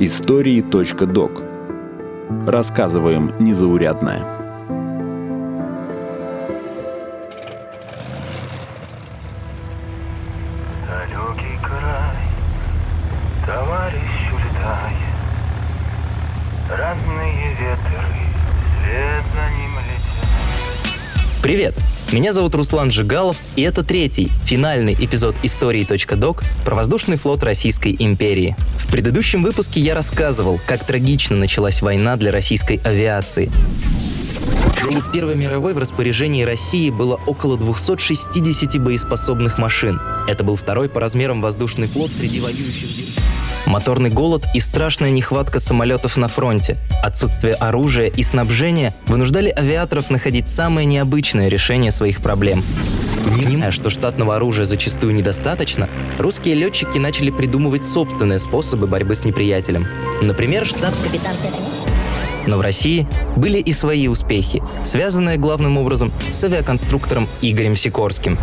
Истории.док Рассказываем незаурядное. Привет! Меня зовут Руслан Жигалов, и это третий, финальный эпизод истории.док про воздушный флот Российской империи. В предыдущем выпуске я рассказывал, как трагично началась война для российской авиации. День Первой мировой в распоряжении России было около 260 боеспособных машин. Это был второй по размерам воздушный флот среди воюющих. Моторный голод и страшная нехватка самолетов на фронте, отсутствие оружия и снабжения вынуждали авиаторов находить самое необычное решение своих проблем. Понимая, что штатного оружия зачастую недостаточно, русские летчики начали придумывать собственные способы борьбы с неприятелем. Например, штабс-капитан но в России были и свои успехи, связанные главным образом с авиаконструктором Игорем Сикорским.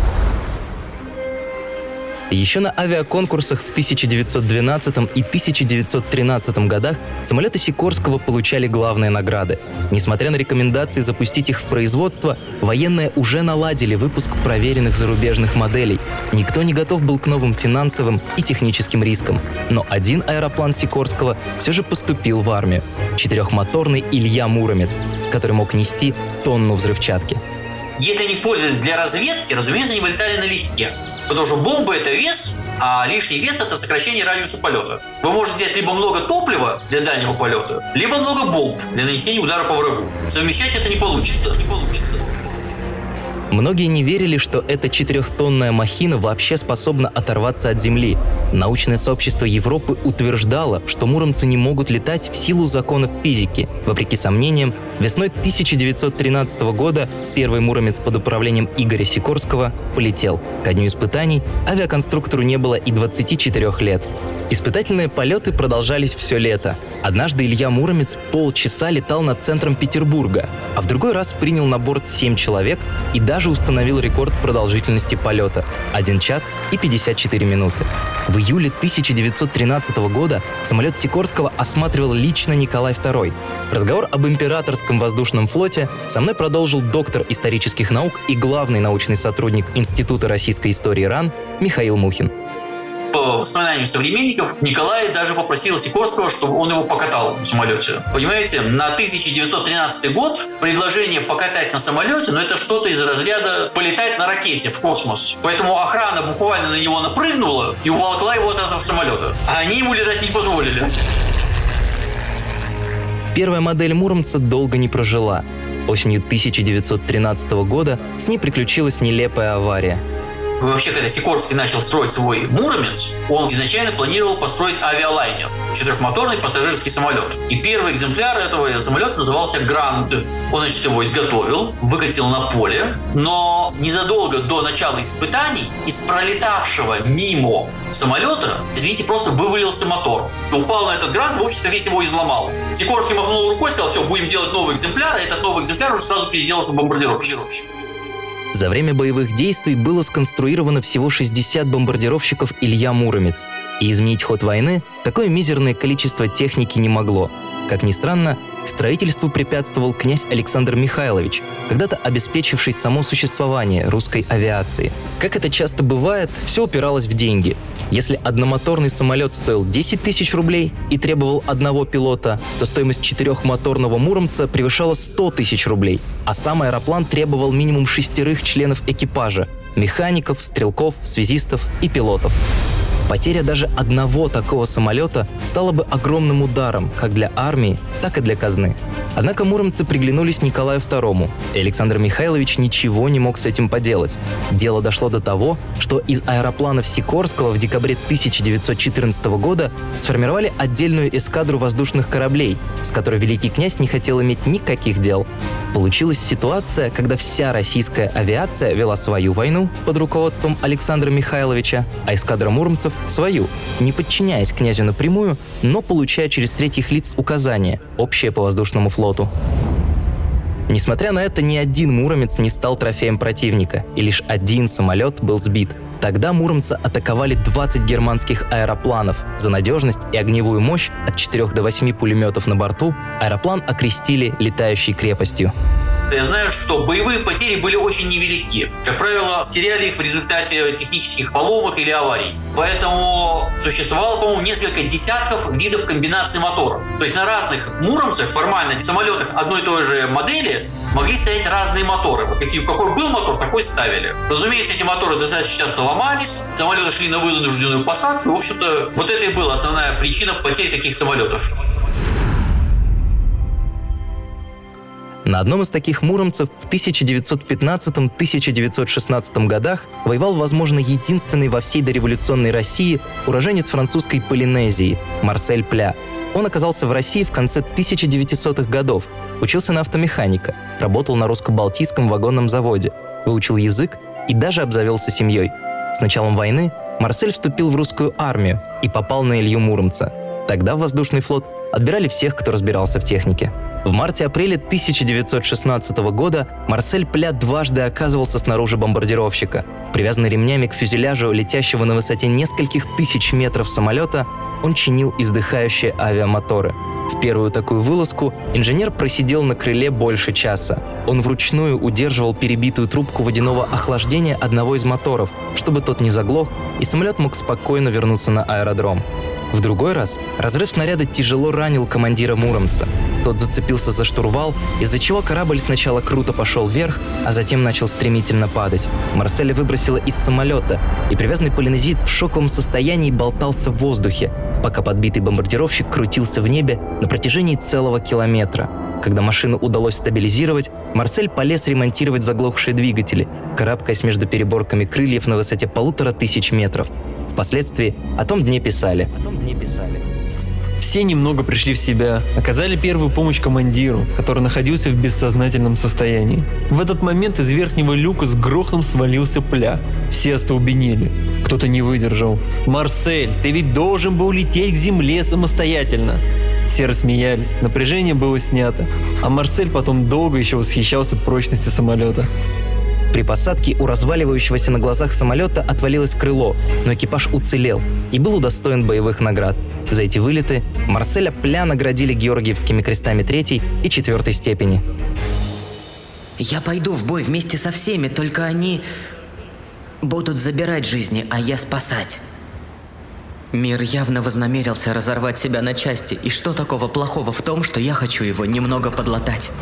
Еще на авиаконкурсах в 1912 и 1913 годах самолеты Сикорского получали главные награды. Несмотря на рекомендации запустить их в производство, военные уже наладили выпуск проверенных зарубежных моделей. Никто не готов был к новым финансовым и техническим рискам. Но один аэроплан Сикорского все же поступил в армию. Четырехмоторный Илья Муромец, который мог нести тонну взрывчатки. Если они использовались для разведки, разумеется, они вылетали налегке. Потому что бомба – это вес, а лишний вес – это сокращение радиуса полета. Вы можете взять либо много топлива для дальнего полета, либо много бомб для нанесения удара по врагу. Совмещать это не получится. Не получится. Многие не верили, что эта четырехтонная махина вообще способна оторваться от Земли. Научное сообщество Европы утверждало, что муромцы не могут летать в силу законов физики. Вопреки сомнениям, весной 1913 года первый муромец под управлением Игоря Сикорского полетел. Ко дню испытаний авиаконструктору не было и 24 лет. Испытательные полеты продолжались все лето. Однажды Илья Муромец полчаса летал над центром Петербурга, а в другой раз принял на борт 7 человек и даже установил рекорд продолжительности полета – 1 час и 54 минуты. В июле 1913 года самолет Сикорского осматривал лично Николай II. Разговор об императорском воздушном флоте со мной продолжил доктор исторических наук и главный научный сотрудник Института российской истории РАН Михаил Мухин по воспоминаниям современников, Николай даже попросил Сикорского, чтобы он его покатал в самолете. Понимаете, на 1913 год предложение покатать на самолете, но ну, это что-то из разряда полетать на ракете в космос. Поэтому охрана буквально на него напрыгнула и уволокла его от этого самолета. А они ему летать не позволили. Первая модель Муромца долго не прожила. Осенью 1913 года с ней приключилась нелепая авария – Вообще, когда Сикорский начал строить свой Муромец, он изначально планировал построить авиалайнер, четырехмоторный пассажирский самолет. И первый экземпляр этого самолета назывался Гранд. Он, значит, его изготовил, выкатил на поле, но незадолго до начала испытаний из пролетавшего мимо самолета, извините, просто вывалился мотор. Упал на этот Гранд, в общем-то, весь его изломал. Сикорский махнул рукой, сказал, все, будем делать новый экземпляр, и этот новый экземпляр уже сразу переделался в бомбардировщик. За время боевых действий было сконструировано всего 60 бомбардировщиков «Илья Муромец», и изменить ход войны такое мизерное количество техники не могло. Как ни странно, строительству препятствовал князь Александр Михайлович, когда-то обеспечивший само существование русской авиации. Как это часто бывает, все упиралось в деньги. Если одномоторный самолет стоил 10 тысяч рублей и требовал одного пилота, то стоимость четырехмоторного «Муромца» превышала 100 тысяч рублей, а сам аэроплан требовал минимум шестерых членов экипажа – механиков, стрелков, связистов и пилотов. Потеря даже одного такого самолета стала бы огромным ударом как для армии, так и для казны. Однако муромцы приглянулись Николаю II, и Александр Михайлович ничего не мог с этим поделать. Дело дошло до того, что из аэропланов Сикорского в декабре 1914 года сформировали отдельную эскадру воздушных кораблей, с которой великий князь не хотел иметь никаких дел. Получилась ситуация, когда вся российская авиация вела свою войну под руководством Александра Михайловича, а эскадра муромцев – свою, не подчиняясь князю напрямую, но получая через третьих лиц указания, общие по воздушному флоту. Несмотря на это, ни один муромец не стал трофеем противника, и лишь один самолет был сбит. Тогда муромца атаковали 20 германских аэропланов. За надежность и огневую мощь от 4 до 8 пулеметов на борту аэроплан окрестили летающей крепостью. Я знаю, что боевые потери были очень невелики. Как правило, теряли их в результате технических поломок или аварий. Поэтому существовало, по-моему, несколько десятков видов комбинаций моторов. То есть на разных Муромцах, формально, самолетах одной и той же модели могли стоять разные моторы. Вот какие, какой был мотор, такой ставили. Разумеется, эти моторы достаточно часто ломались, самолеты шли на вынужденную посадку. В общем-то, вот это и была основная причина потерь таких самолетов. На одном из таких муромцев в 1915-1916 годах воевал, возможно, единственный во всей дореволюционной России уроженец французской Полинезии Марсель Пля. Он оказался в России в конце 1900-х годов, учился на автомеханика, работал на русско-балтийском вагонном заводе, выучил язык и даже обзавелся семьей. С началом войны Марсель вступил в русскую армию и попал на Илью Муромца. Тогда в воздушный флот отбирали всех, кто разбирался в технике. В марте-апреле 1916 года Марсель Пля дважды оказывался снаружи бомбардировщика. Привязанный ремнями к фюзеляжу летящего на высоте нескольких тысяч метров самолета, он чинил издыхающие авиамоторы. В первую такую вылазку инженер просидел на крыле больше часа. Он вручную удерживал перебитую трубку водяного охлаждения одного из моторов, чтобы тот не заглох, и самолет мог спокойно вернуться на аэродром. В другой раз разрыв снаряда тяжело ранил командира Муромца. Тот зацепился за штурвал, из-за чего корабль сначала круто пошел вверх, а затем начал стремительно падать. Марселя выбросило из самолета, и привязанный полинезиец в шоковом состоянии болтался в воздухе, пока подбитый бомбардировщик крутился в небе на протяжении целого километра. Когда машину удалось стабилизировать, Марсель полез ремонтировать заглохшие двигатели, карабкаясь между переборками крыльев на высоте полутора тысяч метров. Впоследствии о том дне писали. О том дне писали. Все немного пришли в себя, оказали первую помощь командиру, который находился в бессознательном состоянии. В этот момент из верхнего люка с грохом свалился пля. Все остолбенели. Кто-то не выдержал. «Марсель, ты ведь должен был лететь к земле самостоятельно!» Все рассмеялись, напряжение было снято, а Марсель потом долго еще восхищался прочностью самолета. При посадке у разваливающегося на глазах самолета отвалилось крыло, но экипаж уцелел и был удостоен боевых наград. За эти вылеты Марселя Пля наградили Георгиевскими крестами третьей и четвертой степени. Я пойду в бой вместе со всеми, только они будут забирать жизни, а я спасать. Мир явно вознамерился разорвать себя на части, и что такого плохого в том, что я хочу его немного подлатать?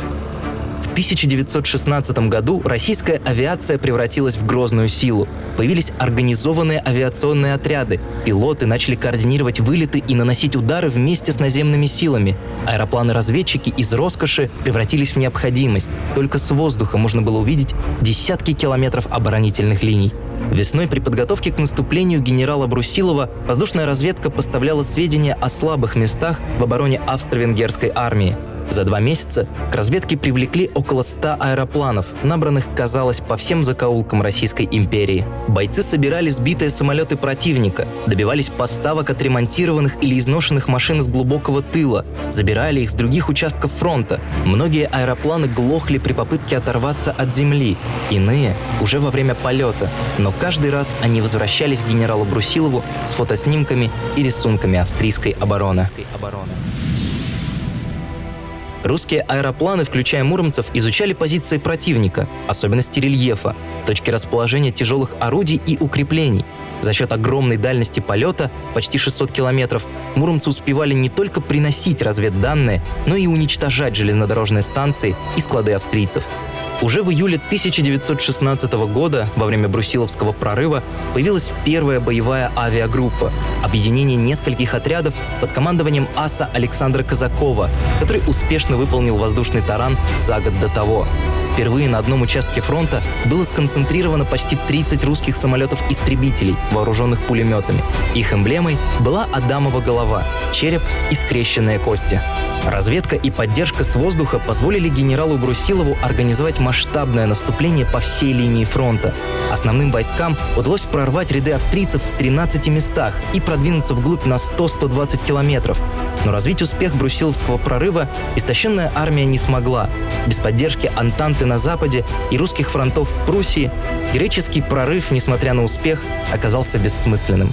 В 1916 году российская авиация превратилась в грозную силу. Появились организованные авиационные отряды. Пилоты начали координировать вылеты и наносить удары вместе с наземными силами. Аэропланы-разведчики из роскоши превратились в необходимость. Только с воздуха можно было увидеть десятки километров оборонительных линий. Весной при подготовке к наступлению генерала Брусилова воздушная разведка поставляла сведения о слабых местах в обороне австро-венгерской армии. За два месяца к разведке привлекли около 100 аэропланов, набранных, казалось, по всем закоулкам Российской империи. Бойцы собирали сбитые самолеты противника, добивались поставок отремонтированных или изношенных машин с глубокого тыла, забирали их с других участков фронта. Многие аэропланы глохли при попытке оторваться от земли, иные – уже во время полета, но каждый раз они возвращались к генералу Брусилову с фотоснимками и рисунками австрийской обороны. Русские аэропланы, включая муромцев, изучали позиции противника, особенности рельефа, точки расположения тяжелых орудий и укреплений. За счет огромной дальности полета, почти 600 километров, муромцы успевали не только приносить разведданные, но и уничтожать железнодорожные станции и склады австрийцев. Уже в июле 1916 года, во время Брусиловского прорыва, появилась первая боевая авиагруппа – объединение нескольких отрядов под командованием аса Александра Казакова, который успешно выполнил воздушный таран за год до того. Впервые на одном участке фронта было сконцентрировано почти 30 русских самолетов-истребителей, вооруженных пулеметами. Их эмблемой была Адамова голова, череп и скрещенные кости. Разведка и поддержка с воздуха позволили генералу Брусилову организовать масштабное наступление по всей линии фронта. Основным войскам удалось прорвать ряды австрийцев в 13 местах и продвинуться вглубь на 100-120 километров. Но развить успех брусиловского прорыва истощенная армия не смогла. Без поддержки Антанты на западе и русских фронтов в Пруссии греческий прорыв, несмотря на успех, оказался бессмысленным.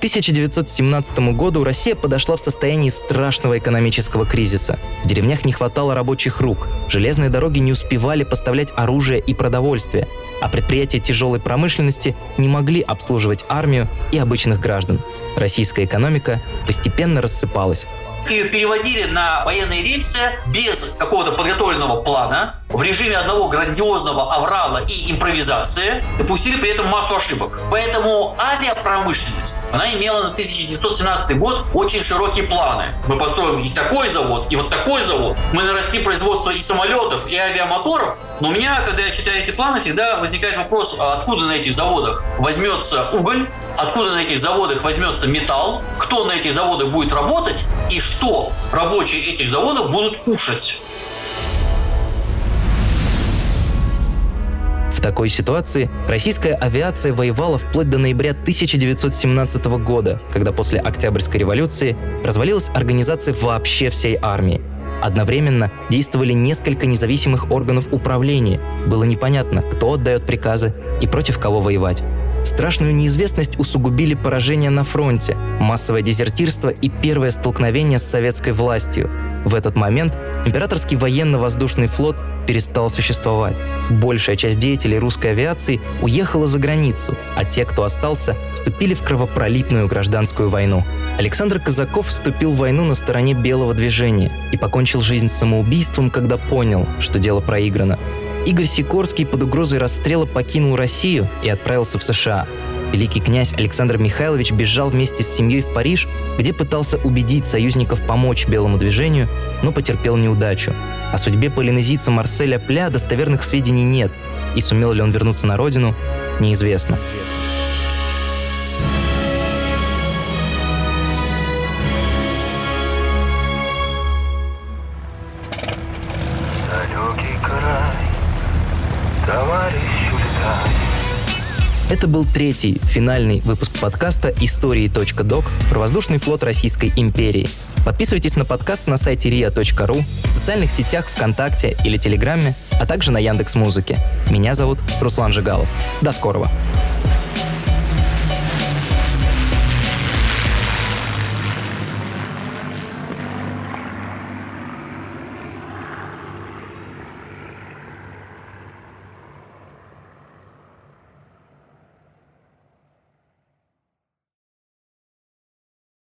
1917 году Россия подошла в состоянии страшного экономического кризиса. В деревнях не хватало рабочих рук, железные дороги не успевали поставлять оружие и продовольствие, а предприятия тяжелой промышленности не могли обслуживать армию и обычных граждан. Российская экономика постепенно рассыпалась. Ее переводили на военные рельсы без какого-то подготовленного плана, в режиме одного грандиозного аврала и импровизации, допустили при этом массу ошибок. Поэтому авиапромышленность, она имела на 1917 год очень широкие планы. Мы построим и такой завод, и вот такой завод. Мы нарастим производство и самолетов, и авиамоторов. Но у меня, когда я читаю эти планы, всегда возникает вопрос, а откуда на этих заводах возьмется уголь, откуда на этих заводах возьмется металл, кто на этих заводах будет работать и что рабочие этих заводов будут кушать. В такой ситуации российская авиация воевала вплоть до ноября 1917 года, когда после Октябрьской революции развалилась организация вообще всей армии. Одновременно действовали несколько независимых органов управления. Было непонятно, кто отдает приказы и против кого воевать. Страшную неизвестность усугубили поражения на фронте, массовое дезертирство и первое столкновение с советской властью. В этот момент императорский военно-воздушный флот перестал существовать. Большая часть деятелей русской авиации уехала за границу, а те, кто остался, вступили в кровопролитную гражданскую войну. Александр Казаков вступил в войну на стороне белого движения и покончил жизнь самоубийством, когда понял, что дело проиграно. Игорь Сикорский под угрозой расстрела покинул Россию и отправился в США. Великий князь Александр Михайлович бежал вместе с семьей в Париж, где пытался убедить союзников помочь белому движению, но потерпел неудачу. О судьбе полинезийца Марселя Пля достоверных сведений нет, и сумел ли он вернуться на родину, неизвестно. Далекий Это был третий, финальный выпуск подкаста «Истории.док» про воздушный флот Российской империи. Подписывайтесь на подкаст на сайте ria.ru, в социальных сетях ВКонтакте или Телеграме, а также на Яндекс Музыке. Меня зовут Руслан Жигалов. До скорого!